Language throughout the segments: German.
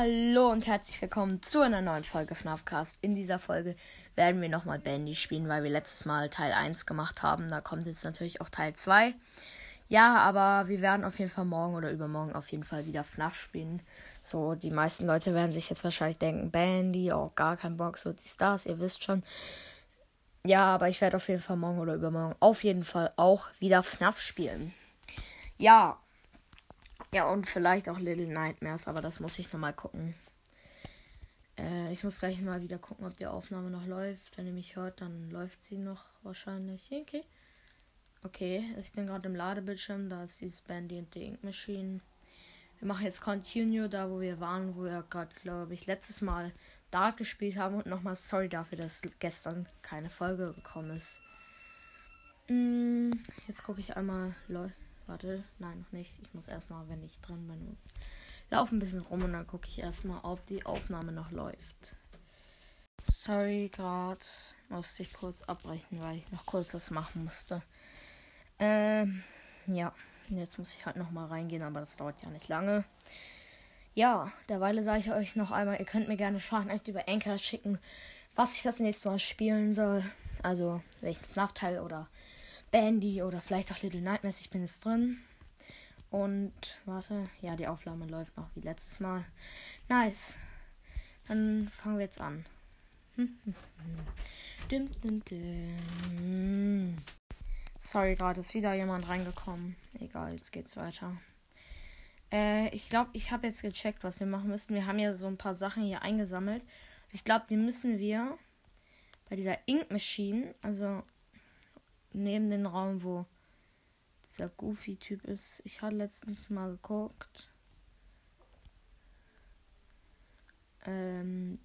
Hallo und herzlich willkommen zu einer neuen Folge FNAFcast. In dieser Folge werden wir nochmal Bandy spielen, weil wir letztes Mal Teil 1 gemacht haben. Da kommt jetzt natürlich auch Teil 2. Ja, aber wir werden auf jeden Fall morgen oder übermorgen auf jeden Fall wieder FNAF spielen. So, die meisten Leute werden sich jetzt wahrscheinlich denken, Bandy, oh, gar kein Bock, so die Stars, ihr wisst schon. Ja, aber ich werde auf jeden Fall morgen oder übermorgen auf jeden Fall auch wieder FNAF spielen. Ja, ja, und vielleicht auch Little Nightmares, aber das muss ich nochmal gucken. Äh, ich muss gleich mal wieder gucken, ob die Aufnahme noch läuft. Wenn ihr mich hört, dann läuft sie noch wahrscheinlich. Okay. Okay, ich bin gerade im Ladebildschirm. Da ist dieses Bandy und die Ink Machine. Wir machen jetzt Continue, da wo wir waren, wo wir gerade, glaube ich, letztes Mal Dart gespielt haben. Und nochmal sorry dafür, dass gestern keine Folge gekommen ist. Mm, jetzt gucke ich einmal. Leute. Warte, nein, noch nicht. Ich muss erstmal, wenn ich drin bin, laufe ein bisschen rum und dann gucke ich erstmal, ob die Aufnahme noch läuft. Sorry, gerade musste ich kurz abbrechen, weil ich noch kurz das machen musste. Ähm, ja, jetzt muss ich halt nochmal reingehen, aber das dauert ja nicht lange. Ja, derweil sage ich euch noch einmal, ihr könnt mir gerne Sprachnachricht über Anchor schicken, was ich das nächste Mal spielen soll. Also welchen FNAF-Teil oder Bandy oder vielleicht auch Little Nightmares. Ich bin jetzt drin. Und warte, ja, die Aufnahme läuft noch wie letztes Mal. Nice. Dann fangen wir jetzt an. Sorry, gerade ist wieder jemand reingekommen. Egal, jetzt geht's weiter. Äh, ich glaube, ich habe jetzt gecheckt, was wir machen müssen. Wir haben ja so ein paar Sachen hier eingesammelt. Ich glaube, die müssen wir bei dieser Ink Machine, also neben den Raum, wo dieser Goofy-Typ ist. Ich hatte letztens mal geguckt. Ähm,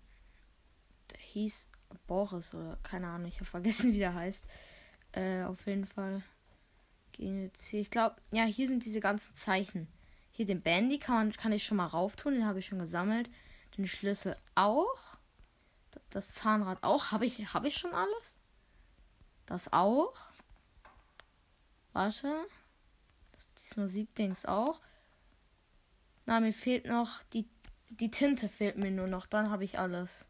der hieß Boris oder keine Ahnung, ich habe vergessen, wie der heißt. Äh, auf jeden Fall gehen wir jetzt hier. Ich glaube, ja, hier sind diese ganzen Zeichen. Hier den Bandy kann, kann ich schon mal rauf tun, den habe ich schon gesammelt. Den Schlüssel auch. Das Zahnrad auch. Habe ich, hab ich schon alles? Das auch. Warte. Das, dieses Musikdings auch. Na, mir fehlt noch die, die Tinte fehlt mir nur noch. Dann habe ich alles.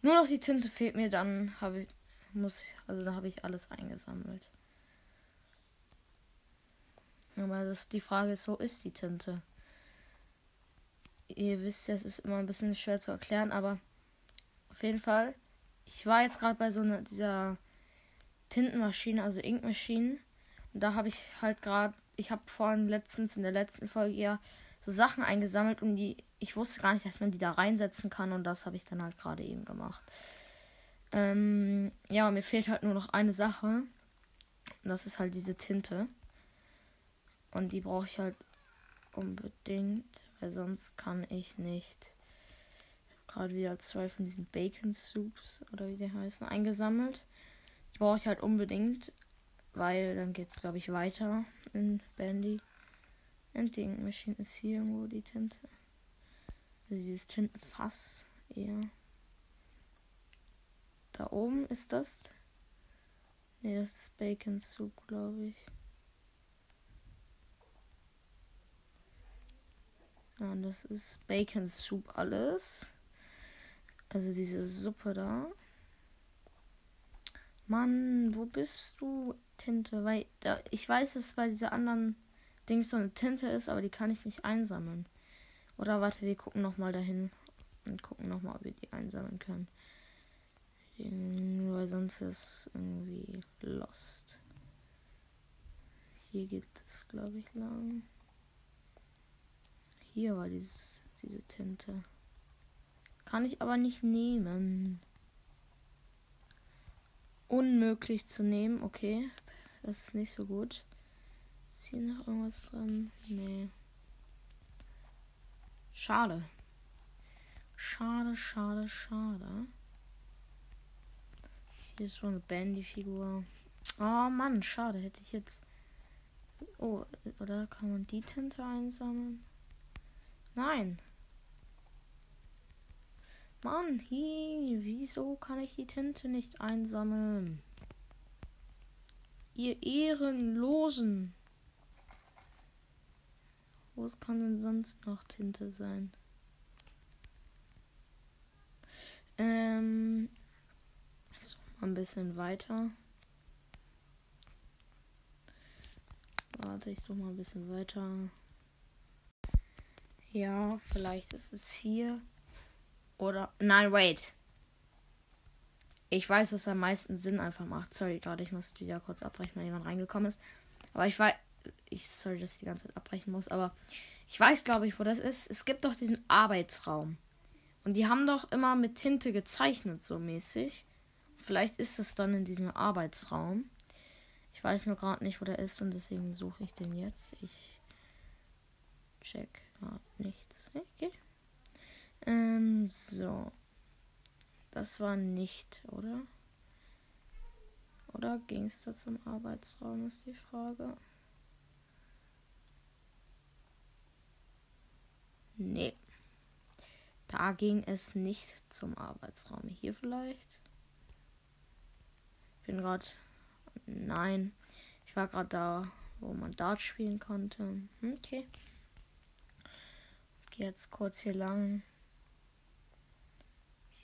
Nur noch die Tinte fehlt mir, dann habe ich muss also da habe ich alles eingesammelt. Aber das, die Frage ist, wo ist die Tinte? Ihr wisst ja, es ist immer ein bisschen schwer zu erklären, aber auf jeden Fall, ich war jetzt gerade bei so einer dieser Tintenmaschine, also Inkmaschinen. Und da habe ich halt gerade, ich habe vorhin letztens in der letzten Folge ja so Sachen eingesammelt und die, ich wusste gar nicht, dass man die da reinsetzen kann und das habe ich dann halt gerade eben gemacht. Ähm, ja, mir fehlt halt nur noch eine Sache. Und das ist halt diese Tinte. Und die brauche ich halt unbedingt, weil sonst kann ich nicht. Gerade wieder zwei von diesen Bacon Soups oder wie die heißen eingesammelt. Brauche ich halt unbedingt, weil dann geht es, glaube ich, weiter in Bandy. Ending Machine ist hier irgendwo die Tinte. Also dieses Tintenfass eher. Da oben ist das. Ne, das ist Bacon Soup, glaube ich. Ja, das ist Bacon Soup alles. Also diese Suppe da. Mann, wo bist du, Tinte? Weil da, ich weiß, dass bei dieser anderen Dings so eine Tinte ist, aber die kann ich nicht einsammeln. Oder warte, wir gucken nochmal dahin und gucken nochmal, ob wir die einsammeln können. Weil sonst ist irgendwie lost. Hier geht es, glaube ich, lang. Hier war dieses, diese Tinte. Kann ich aber nicht nehmen unmöglich zu nehmen. Okay, das ist nicht so gut. Ist hier noch irgendwas dran? Nee. Schade. Schade, schade, schade. Hier ist schon eine Bandy-Figur. Oh Mann, schade. Hätte ich jetzt. Oh, oder kann man die Tinte einsammeln? Nein. Mann, hier, wieso kann ich die Tinte nicht einsammeln? Ihr Ehrenlosen. Wo kann denn sonst noch Tinte sein? Ähm, ich suche mal ein bisschen weiter. Warte, ich suche mal ein bisschen weiter. Ja, vielleicht ist es hier. Oder. Nein, wait. Ich weiß, dass am meisten Sinn einfach macht. Sorry, gerade, ich muss wieder kurz abbrechen, weil jemand reingekommen ist. Aber ich weiß. Ich, sorry, dass ich die ganze Zeit abbrechen muss, aber ich weiß, glaube ich, wo das ist. Es gibt doch diesen Arbeitsraum. Und die haben doch immer mit Tinte gezeichnet, so mäßig. Vielleicht ist es dann in diesem Arbeitsraum. Ich weiß nur gerade nicht, wo der ist und deswegen suche ich den jetzt. Ich check gerade nichts. Okay. Ähm, so. Das war nicht, oder? Oder ging es da zum Arbeitsraum, ist die Frage. Nee. Da ging es nicht zum Arbeitsraum. Hier vielleicht? Ich bin gerade. Nein. Ich war gerade da, wo man Dart spielen konnte. Hm, okay. Geh jetzt kurz hier lang.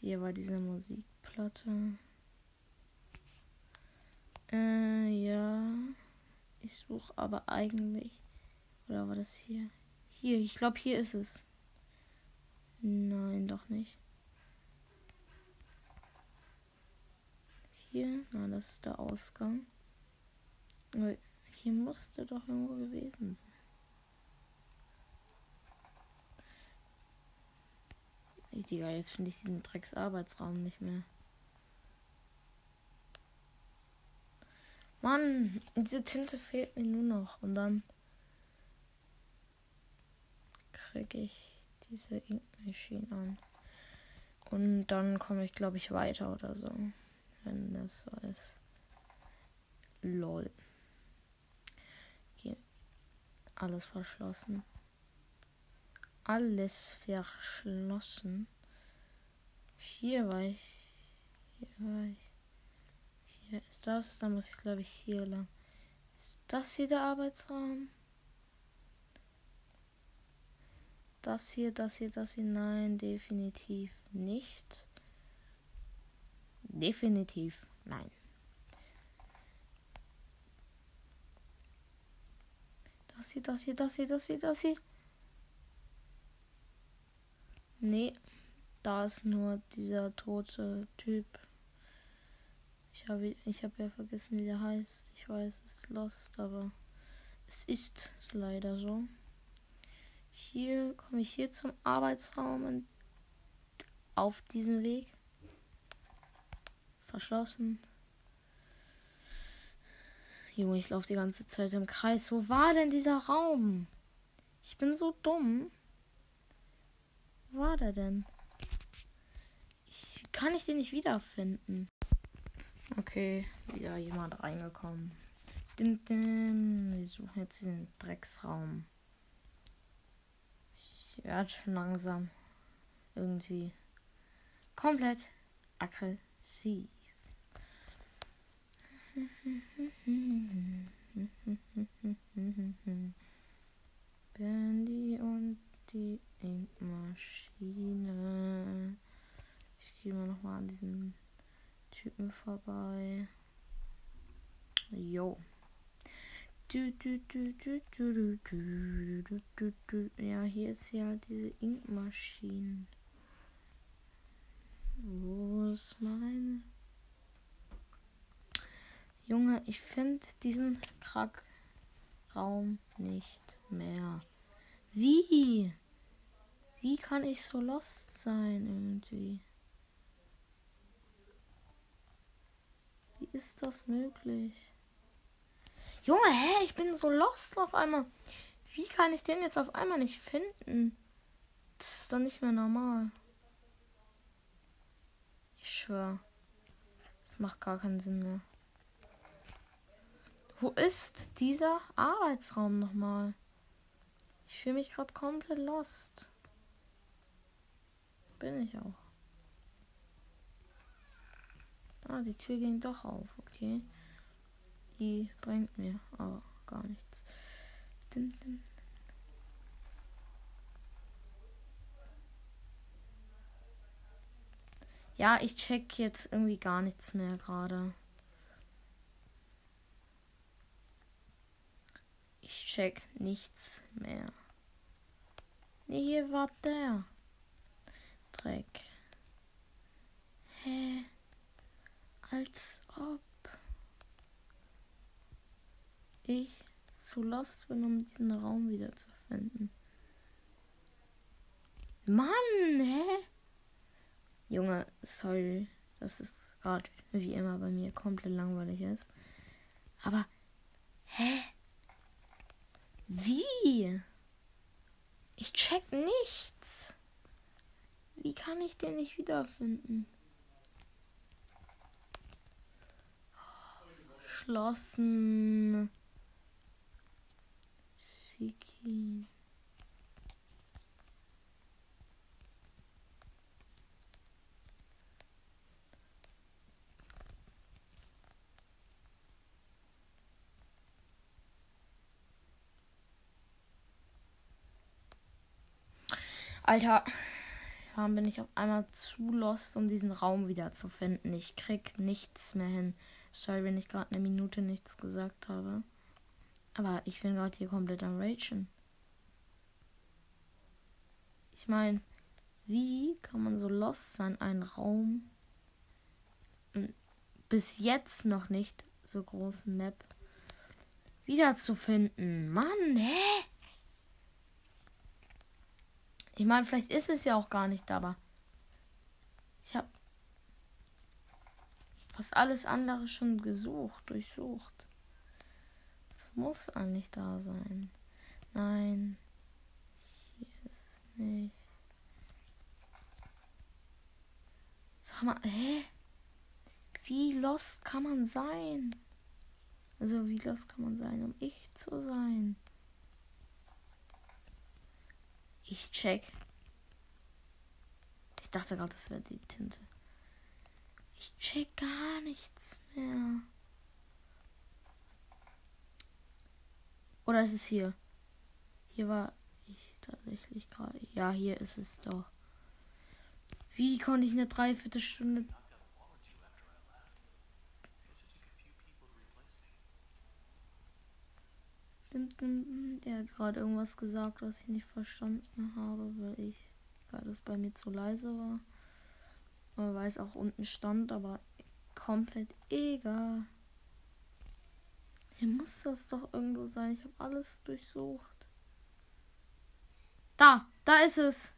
Hier war diese Musikplatte. Äh, ja. Ich suche aber eigentlich. Oder war das hier? Hier, ich glaube, hier ist es. Nein, doch nicht. Hier, na, das ist der Ausgang. Hier musste doch irgendwo gewesen sein. Digga, jetzt finde ich diesen Drecksarbeitsraum nicht mehr. Mann, diese Tinte fehlt mir nur noch. Und dann kriege ich diese Ink Machine an. Und dann komme ich, glaube ich, weiter oder so. Wenn das so ist. Lol. Hier. Alles verschlossen. Alles verschlossen. Hier war ich. Hier war ich. Hier ist das. Da muss ich, glaube ich, hier lang. Ist das hier der Arbeitsraum? Das hier, das hier, das hier. Nein, definitiv nicht. Definitiv nein. Das hier, das hier, das hier, das hier, das hier. Nee, da ist nur dieser tote Typ. Ich habe ich hab ja vergessen, wie der heißt. Ich weiß, es ist Lost, aber es ist leider so. Hier komme ich hier zum Arbeitsraum und auf diesem Weg. Verschlossen. Junge, ich laufe die ganze Zeit im Kreis. Wo war denn dieser Raum? Ich bin so dumm. War der denn? Ich, kann ich den nicht wiederfinden? Okay, wieder jemand reingekommen. Dim, dim. Wir suchen jetzt diesen Drecksraum. Ich werde langsam irgendwie komplett aggressiv. diesem Typen vorbei. Jo. Ja, hier ist ja halt diese Ink-Maschine. Wo ist meine? Junge, ich finde diesen Krackraum nicht mehr. Wie? Wie kann ich so lost sein irgendwie? Ist das möglich? Junge, hä? Ich bin so lost auf einmal. Wie kann ich den jetzt auf einmal nicht finden? Das ist doch nicht mehr normal. Ich schwöre. Das macht gar keinen Sinn mehr. Wo ist dieser Arbeitsraum nochmal? Ich fühle mich gerade komplett lost. Bin ich auch. Ah, die Tür ging doch auf. Okay. Die bringt mir aber gar nichts. Dim, dim. Ja, ich check jetzt irgendwie gar nichts mehr gerade. Ich check nichts mehr. Nee, hier war der. Dreck. Hä? Als ob ich zu lost bin, um diesen Raum wiederzufinden. Mann, hä? Junge, sorry, dass es gerade wie immer bei mir komplett langweilig ist. Aber, hä? Wie? Ich check nichts. Wie kann ich den nicht wiederfinden? Schlossen. Siki. Alter, warum bin ich auf einmal zu lost, um diesen Raum wieder zu finden? Ich krieg nichts mehr hin. Sorry, wenn ich gerade eine Minute nichts gesagt habe. Aber ich bin gerade hier komplett am Ragen. Ich meine, wie kann man so lost sein, einen Raum bis jetzt noch nicht so großen Map wiederzufinden? Mann, hä? Ich meine, vielleicht ist es ja auch gar nicht, aber ich habe fast alles andere schon gesucht, durchsucht. Es muss eigentlich da sein. Nein, hier ist es nicht. Sag mal, hä? Wie lost kann man sein? Also wie lost kann man sein, um ich zu sein? Ich check. Ich dachte gerade, das wäre die Tinte. Ich check gar nichts mehr. Oder ist es hier? Hier war ich tatsächlich gerade. Ja, hier ist es doch. Wie konnte ich eine Dreiviertelstunde Er hat gerade irgendwas gesagt, was ich nicht verstanden habe, weil ich, weil das bei mir zu leise war. Weil es auch unten stand, aber komplett egal. Hier muss das doch irgendwo sein. Ich habe alles durchsucht. Da, da ist es.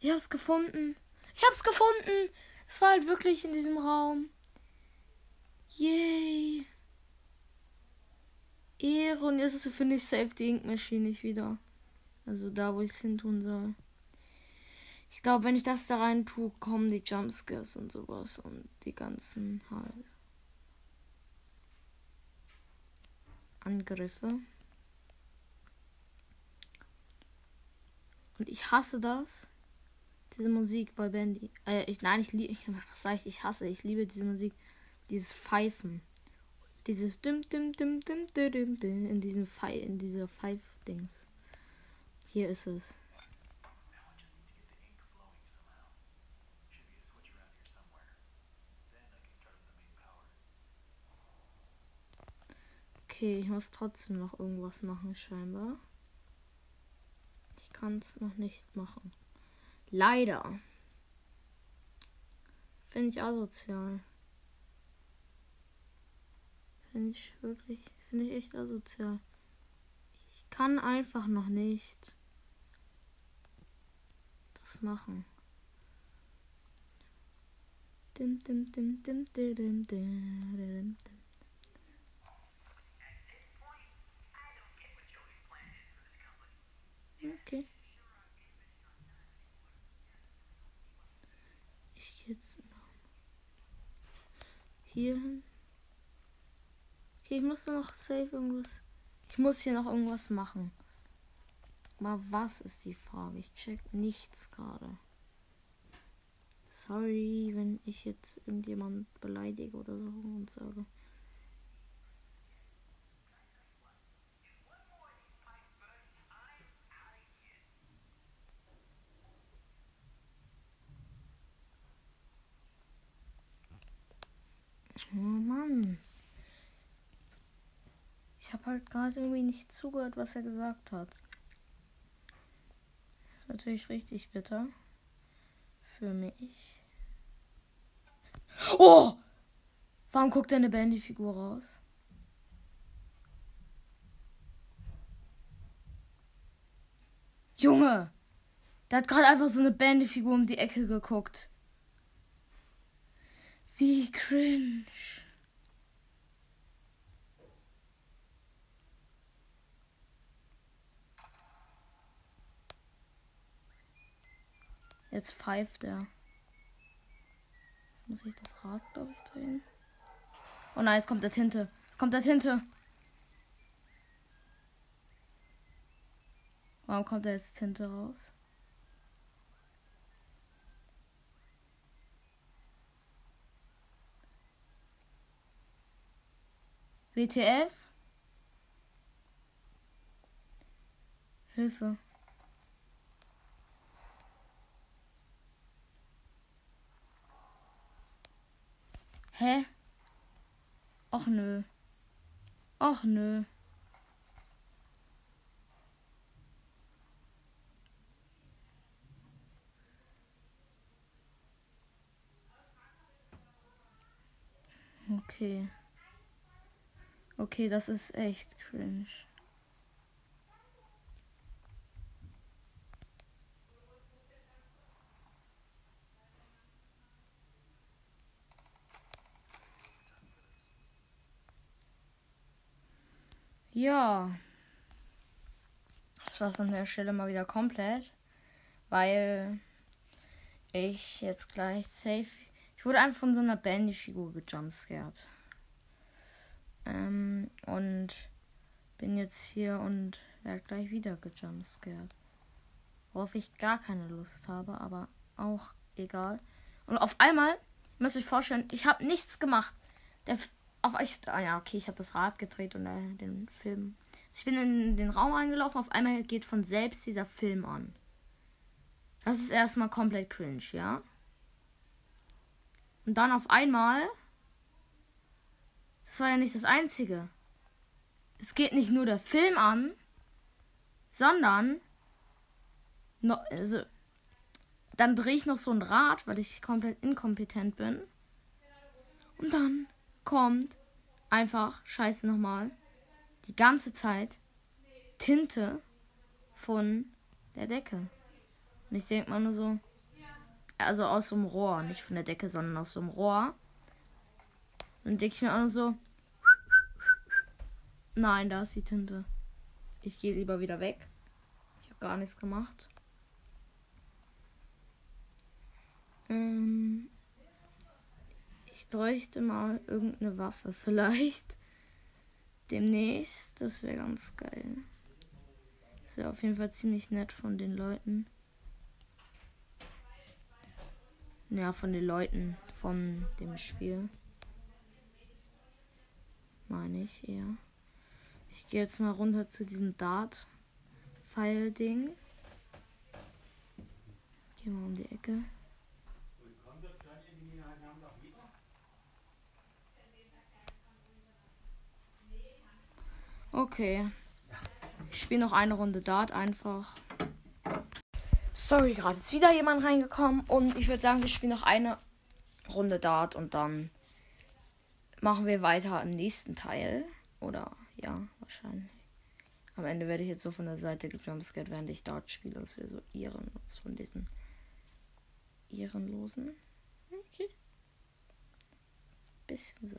Ich hab's gefunden. Ich hab's gefunden. Es war halt wirklich in diesem Raum. Yay. Ehre. Und jetzt finde ich Save the Ink Machine nicht wieder. Also da, wo ich es hin tun soll. Ich glaube, wenn ich das da rein tue, kommen die Jumpscares und sowas und die ganzen halt Angriffe. Und ich hasse das. Diese Musik bei Bandy. Äh, ich, nein, ich liebe. Was sag ich? Ich hasse. Ich liebe diese Musik. Dieses Pfeifen. Dieses dim dim dim dim dim dim, in diesem Pfeil, in dieser Pfeif-Dings. Hier ist es. Okay, ich muss trotzdem noch irgendwas machen, scheinbar. Ich kann es noch nicht machen. Leider. Finde ich asozial. Finde ich wirklich, finde ich echt asozial. Ich kann einfach noch nicht das machen. Dim, dim, dim, dim, dim, dim, dim, dim. Okay. Ich gehe jetzt hier hin. Okay, ich muss noch safe irgendwas. Ich muss hier noch irgendwas machen. Aber was ist die Frage? Ich check nichts gerade. Sorry, wenn ich jetzt irgendjemand beleidige oder so und sage. Oh Mann. Ich habe halt gerade irgendwie nicht zugehört, was er gesagt hat. Ist natürlich richtig bitter. Für mich. Oh! Warum guckt eine Bandy-Figur raus? Junge! Der hat gerade einfach so eine Bandy-Figur um die Ecke geguckt. Wie cringe. Jetzt pfeift er. Jetzt muss ich das Rad, glaube ich, drehen. Oh nein, jetzt kommt der Tinte. Jetzt kommt der Tinte. Warum kommt da jetzt Tinte raus? WTF? Hilfe. Hä? Och nö. Och nö. Okay. Okay, das ist echt cringe. Ja. Das war's an der Stelle mal wieder komplett. Weil ich jetzt gleich safe. Ich wurde einfach von so einer Bandy-Figur gejumpscared. Ähm, und bin jetzt hier und werde gleich wieder gejumpscared. Worauf ich gar keine Lust habe, aber auch egal. Und auf einmal, müsst ihr euch vorstellen, ich habe nichts gemacht. Der auf ich, ah ja, okay, ich habe das Rad gedreht und äh, den Film. Also ich bin in den Raum eingelaufen, auf einmal geht von selbst dieser Film an. Das ist erstmal komplett cringe, ja? Und dann auf einmal. Das war ja nicht das Einzige. Es geht nicht nur der Film an, sondern. No, also, dann drehe ich noch so ein Rad, weil ich komplett inkompetent bin. Und dann kommt einfach, scheiße nochmal, die ganze Zeit Tinte von der Decke. Und ich denke mal nur so, also aus so einem Rohr, nicht von der Decke, sondern aus so einem Rohr. Und denke ich mir auch nur so, nein, da ist die Tinte. Ich gehe lieber wieder weg. Ich habe gar nichts gemacht. Ähm, ich bräuchte mal irgendeine Waffe. Vielleicht demnächst. Das wäre ganz geil. Das wäre auf jeden Fall ziemlich nett von den Leuten. Ja, von den Leuten von dem Spiel. Meine ich eher. Ich gehe jetzt mal runter zu diesem Dart-Pfeil-Ding. Gehen wir um die Ecke. Okay. Ich spiele noch eine Runde Dart einfach. Sorry, gerade ist wieder jemand reingekommen und ich würde sagen, wir spielen noch eine Runde Dart und dann machen wir weiter im nächsten Teil. Oder ja, wahrscheinlich. Am Ende werde ich jetzt so von der Seite gejumpscared, während ich Dart spiele. Das wäre so ehrenlos von diesen ehrenlosen. Okay. Bisschen so.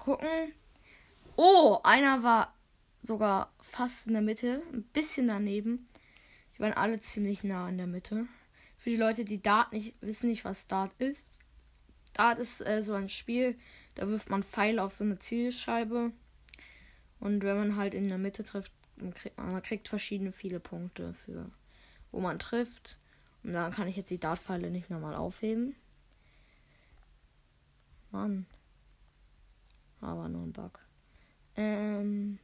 Gucken. Oh, einer war sogar fast in der Mitte, ein bisschen daneben. Die waren alle ziemlich nah in der Mitte. Für die Leute, die Dart nicht wissen nicht, was Dart ist. Dart ist äh, so ein Spiel, da wirft man Pfeile auf so eine Zielscheibe. Und wenn man halt in der Mitte trifft, dann kriegt man, man kriegt verschiedene viele Punkte für wo man trifft. Und dann kann ich jetzt die Dartpfeile nicht nochmal aufheben. Mann. Aber nur ein Bug. Ähm.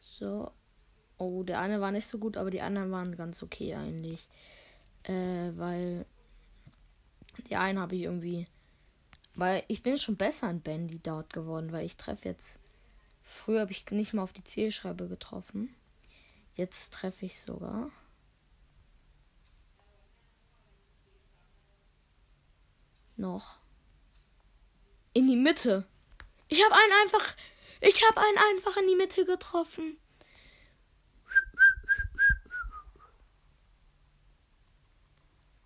So, Oh, der eine war nicht so gut, aber die anderen waren ganz okay eigentlich. Äh, weil die einen habe ich irgendwie. Weil ich bin schon besser in Bandy dort geworden, weil ich treffe jetzt. Früher habe ich nicht mal auf die Zielscheibe getroffen. Jetzt treffe ich sogar. Noch. In die Mitte. Ich habe einen einfach. Ich habe einen einfach in die Mitte getroffen.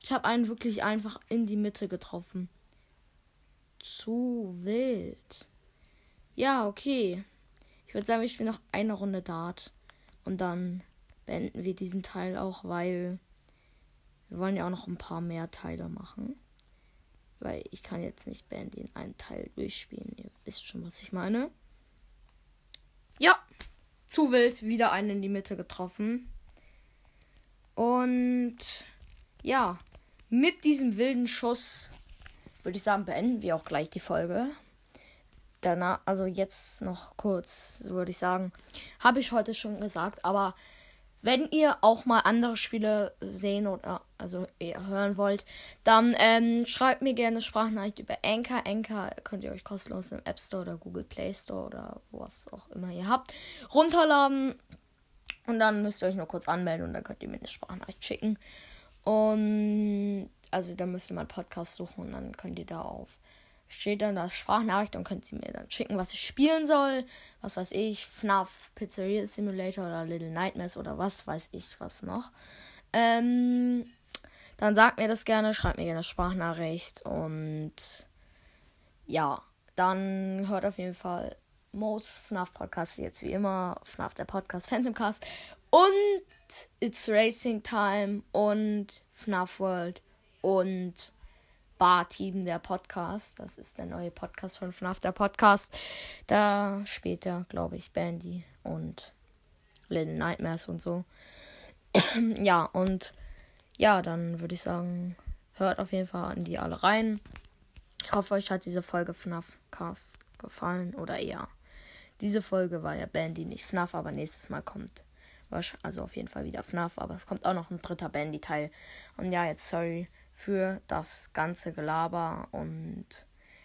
Ich habe einen wirklich einfach in die Mitte getroffen. Zu wild. Ja, okay. Ich würde sagen, wir spielen noch eine Runde Dart. Und dann beenden wir diesen Teil auch, weil wir wollen ja auch noch ein paar mehr Teile machen. Weil ich kann jetzt nicht Bandy in einen Teil durchspielen. Ihr wisst schon, was ich meine. Ja, zu wild. Wieder einen in die Mitte getroffen. Und ja, mit diesem wilden Schuss würde ich sagen, beenden wir auch gleich die Folge. Danach, also jetzt noch kurz, würde ich sagen, habe ich heute schon gesagt, aber wenn ihr auch mal andere Spiele sehen oder also hören wollt, dann ähm, schreibt mir gerne Sprachnachricht über Anchor. Anchor könnt ihr euch kostenlos im App Store oder Google Play Store oder was auch immer ihr habt runterladen. Und dann müsst ihr euch nur kurz anmelden und dann könnt ihr mir eine Sprachnachricht schicken. Und also da müsst ihr mal Podcast suchen und dann könnt ihr da auf. Steht dann das Sprachnachricht und könnt ihr mir dann schicken, was ich spielen soll. Was weiß ich, FNAF, Pizzeria Simulator oder Little Nightmares oder was weiß ich was noch. Ähm, dann sagt mir das gerne, schreibt mir gerne Sprachnachricht und ja, dann hört auf jeden Fall Most FNAF Podcast jetzt wie immer, FNAF der Podcast, Phantomcast und It's Racing Time und FNAF World und Bar Team der Podcast. Das ist der neue Podcast von FNAF der Podcast. Da später, glaube ich, Bandy und Little Nightmares und so. ja, und ja, dann würde ich sagen, hört auf jeden Fall an die alle rein. Ich hoffe, euch hat diese Folge FNAF Cast gefallen oder eher. Diese Folge war ja Bandy, nicht FNAF, aber nächstes Mal kommt also auf jeden Fall wieder FNAF, aber es kommt auch noch ein dritter Bandy-Teil. Und ja, jetzt sorry für das ganze Gelaber und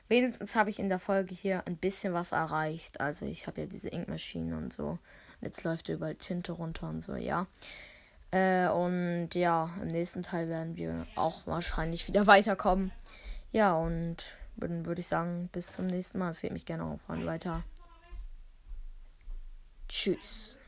wenigstens habe ich in der Folge hier ein bisschen was erreicht. Also ich habe ja diese Inkmaschine und so. Jetzt läuft überall Tinte runter und so, ja. Äh, und ja, im nächsten Teil werden wir auch wahrscheinlich wieder weiterkommen. Ja, und dann würde ich sagen, bis zum nächsten Mal. Fehlt mich gerne auf weiter. Tschüss.